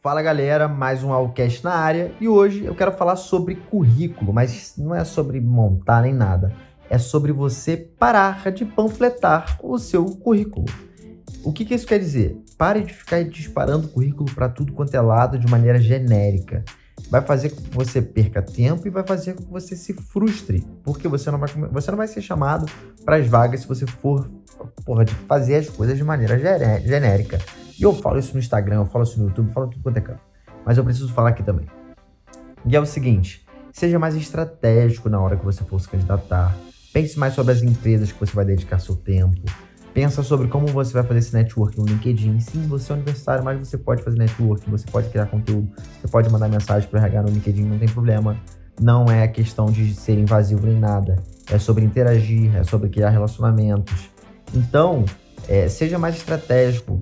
Fala galera, mais um Allcast na área e hoje eu quero falar sobre currículo, mas não é sobre montar nem nada, é sobre você parar de panfletar o seu currículo. O que, que isso quer dizer? Pare de ficar disparando currículo para tudo quanto é lado de maneira genérica. Vai fazer com que você perca tempo e vai fazer com que você se frustre, porque você não vai, você não vai ser chamado para as vagas se você for porra, de fazer as coisas de maneira genérica. E eu falo isso no Instagram, eu falo isso no YouTube, eu falo tudo quanto é canto. Mas eu preciso falar aqui também. E é o seguinte: seja mais estratégico na hora que você for se candidatar. Pense mais sobre as empresas que você vai dedicar seu tempo. Pensa sobre como você vai fazer esse networking no LinkedIn. Sim, você é universitário, mas você pode fazer networking, você pode criar conteúdo, você pode mandar mensagem para RH no LinkedIn, não tem problema. Não é questão de ser invasivo nem nada. É sobre interagir, é sobre criar relacionamentos. Então, é, seja mais estratégico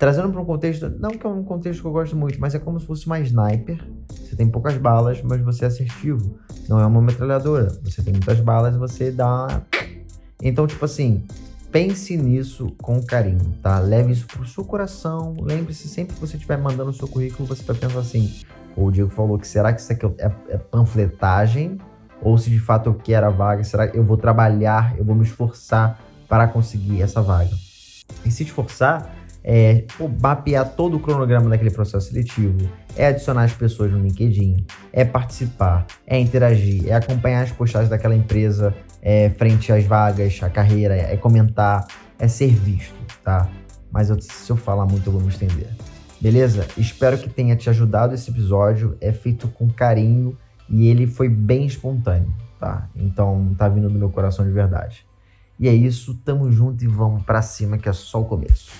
trazendo para um contexto, não que é um contexto que eu gosto muito, mas é como se fosse uma sniper. Você tem poucas balas, mas você é assertivo. Não é uma metralhadora. Você tem muitas balas e você dá. Então, tipo assim, pense nisso com carinho, tá? Leve isso pro seu coração. Lembre-se, sempre que você estiver mandando o seu currículo, você vai pensar assim: o Diego falou que será que isso aqui é, é panfletagem? Ou se de fato eu quero a vaga, será que eu vou trabalhar, eu vou me esforçar para conseguir essa vaga? E se esforçar, é mapear todo o cronograma daquele processo seletivo, é adicionar as pessoas no LinkedIn, é participar, é interagir, é acompanhar as postagens daquela empresa é, frente às vagas, a carreira, é comentar, é ser visto, tá? Mas eu, se eu falar muito, eu vou me estender. Beleza? Espero que tenha te ajudado esse episódio. É feito com carinho e ele foi bem espontâneo, tá? Então tá vindo do meu coração de verdade. E é isso, tamo junto e vamos para cima que é só o começo.